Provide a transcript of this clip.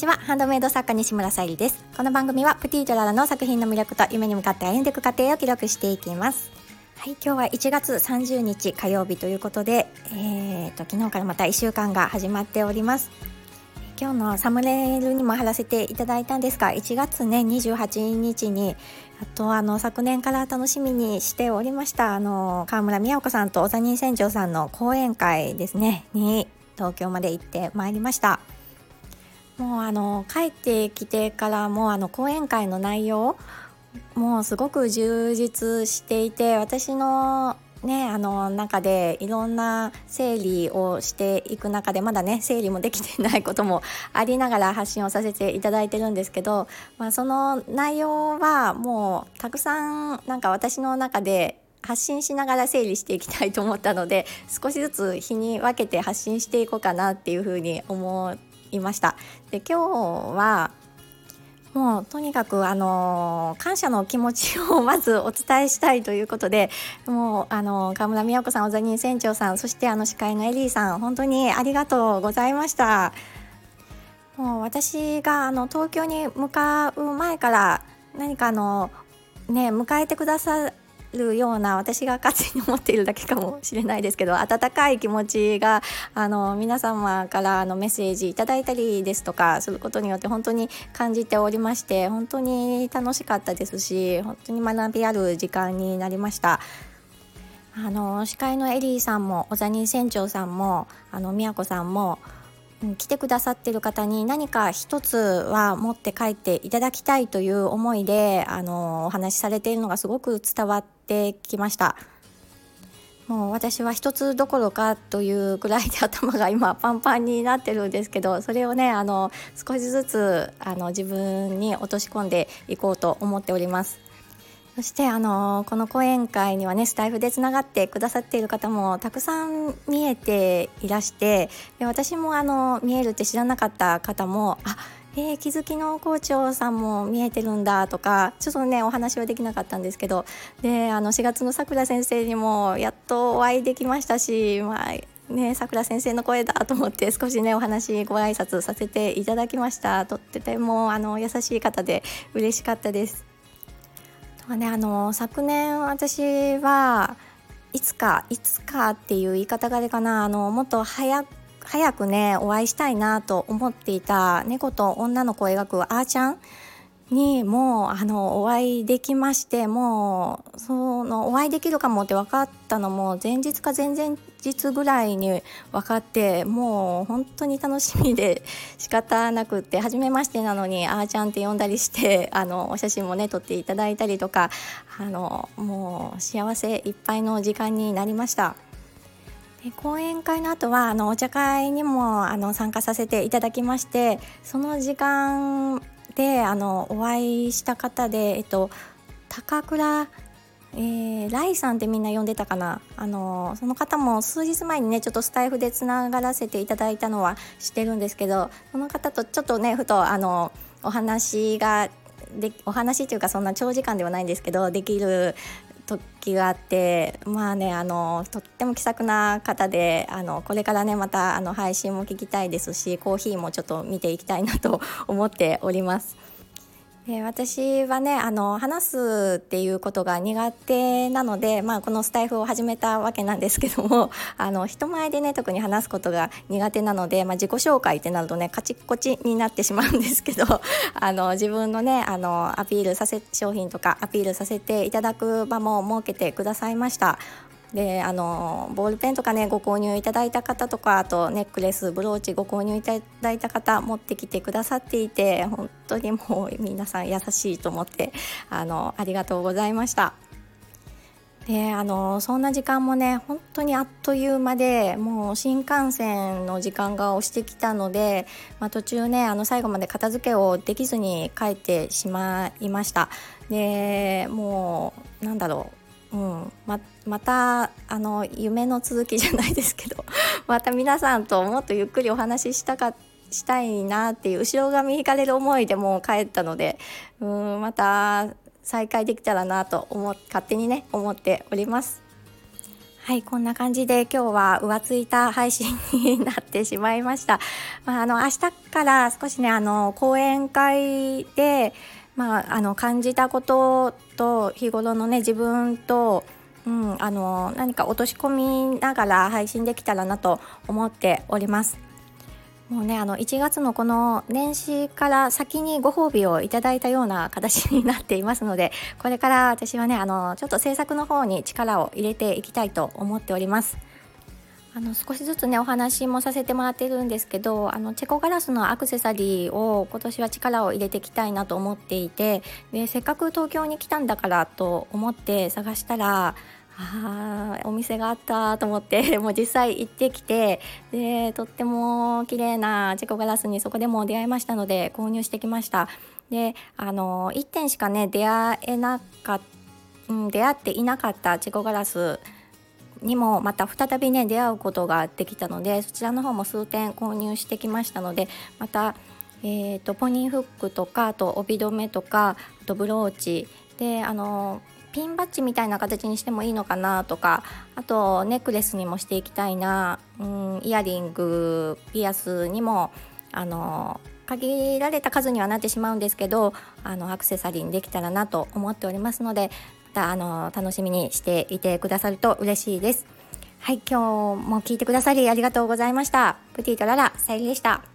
ちは。ハンドメイド作家西村さゆりです。この番組はプティとララの作品の魅力と夢に向かって歩んでいく過程を記録していきます。はい今日は1月30日火曜日ということでえーと昨日からまた1週間が始まっております。今日のサムネイルにも貼らせていただいたんですが1月ね28日にあとあの昨年から楽しみにしておりましたあの川村美和子さんと小座人船長さんの講演会ですねに東京まで行ってまいりました。もうあの帰ってきてからもあの講演会の内容もうすごく充実していて私のねあの中でいろんな整理をしていく中でまだね整理もできてないこともありながら発信をさせていただいてるんですけど、まあ、その内容はもうたくさんなんか私の中で発信しながら整理していきたいと思ったので少しずつ日に分けて発信していこうかなっていうふうに思っていました。で今日はもうとにかくあの感謝の気持ちをまずお伝えしたいということでもうあの川村美和子さん小座人船長さんそしてあの司会のエリーさん本当にありがとうございました。もう私があの東京に向かう前から何かあのね迎えてくださるような私が勝手に思っているだけかもしれないですけど温かい気持ちがあの皆様からのメッセージいただいたりですとかすることによって本当に感じておりまして本当に楽しかったですし本当に学びある時間になりました。あの司会のエリーさんも小座人船長さんもあの宮子さんも来てくださってる方に何か一つは持って帰っていただきたいという思いであのお話しされているのがすごく伝わってきました。もう私は一つどころかというくらいで頭が今パンパンになってるんですけどそれをねあの少しずつあの自分に落とし込んでいこうと思っております。そしてあのこの講演会にはねスタイフでつながってくださっている方もたくさん見えていらしてで私もあの見えるって知らなかった方もあえー、気づきの校長さんも見えてるんだとかちょっとねお話はできなかったんですけどであの4月のさくら先生にもやっとお会いできましたしまあねさくら先生の声だと思って少しねお話ご挨拶させていただきましたとってもあの優しい方で嬉しかったです。ね、あの昨年私はいつかいつかっていう言い方がでかなあのもっと早早くねお会いしたいなと思っていた猫と女の子を描くあーちゃんにもうあのお会いできましてもうそのお会いできるかもって分かったのも前日か前々日ぐらいに分かってもう本当に楽しみで仕方なくって初めましてなのにあーちゃんって呼んだりしてあのお写真もね撮っていただいたりとかあのもう幸せいっぱいの時間になりました。講演会の後はあのお茶会にもあの参加させていただきましてその時間であのお会いした方で、えっと、高倉えー、ライさんってみんな呼んでたかな？あのその方も数日前にねちょっとスタイフでつながらせていただいたのは知ってるんですけどその方とちょっとねふとあのお話がでお話っていうかそんな長時間ではないんですけどできる時があってまあねあのとっても気さくな方であのこれからねまたあの配信も聞きたいですしコーヒーもちょっと見ていきたいなと思っております。で私はねあの話すっていうことが苦手なので、まあ、このスタイフを始めたわけなんですけども あの人前でね特に話すことが苦手なので、まあ、自己紹介ってなるとねカチッコチになってしまうんですけど あの自分のねあのアピールさせ商品とかアピールさせていただく場も設けてくださいました。であのボールペンとかねご購入いただいた方とかあとネックレスブローチご購入いただいた方持ってきてくださっていて本当にもう皆さん優しいと思ってあのありがとうございました。であのそんな時間もね本当にあっという間でもう新幹線の時間が押してきたので、まあ、途中ねあの最後まで片付けをできずに帰ってしまいましたでもうなんだろううん、ままたあの夢の続きじゃないですけど また皆さんともっとゆっくりお話ししたかしたいなっていう後ろ髪引かれる思いでもう帰ったのでうんまた再会できたらなと思勝手にね思っております。はいこんな感じで今日は浮ついた配信になってしまいました、まあ、あの明日から少しねあの講演会でまあ、あの感じたことと日頃のね自分と、うん、あの何か落とし込みながら配信できたらなと思っております。もうねあの1月のこの年始から先にご褒美をいただいたような形になっていますのでこれから私はねあのちょっと制作の方に力を入れていきたいと思っております。あの少しずつねお話もさせてもらってるんですけどあのチェコガラスのアクセサリーを今年は力を入れていきたいなと思っていてでせっかく東京に来たんだからと思って探したらあお店があったと思って もう実際行ってきてでとっても綺麗なチェコガラスにそこでも出会いましたので購入してきました。であの1点しかね出会えなかった、出会っていなかったチェコガラスにもまた再びね出会うことができたのでそちらの方も数点購入してきましたのでまたえーと、ポニーフックとかあと帯留めとかあとブローチ。であのピンバッジみたいな形にしてもいいのかなとかあとネックレスにもしていきたいな、うん、イヤリングピアスにもあの限られた数にはなってしまうんですけどあのアクセサリーにできたらなと思っておりますのでたあの楽しみにしていてくださると嬉しいです。はい、今日も聞いてくださりありがとうございました。プティとララ、さゆりでした。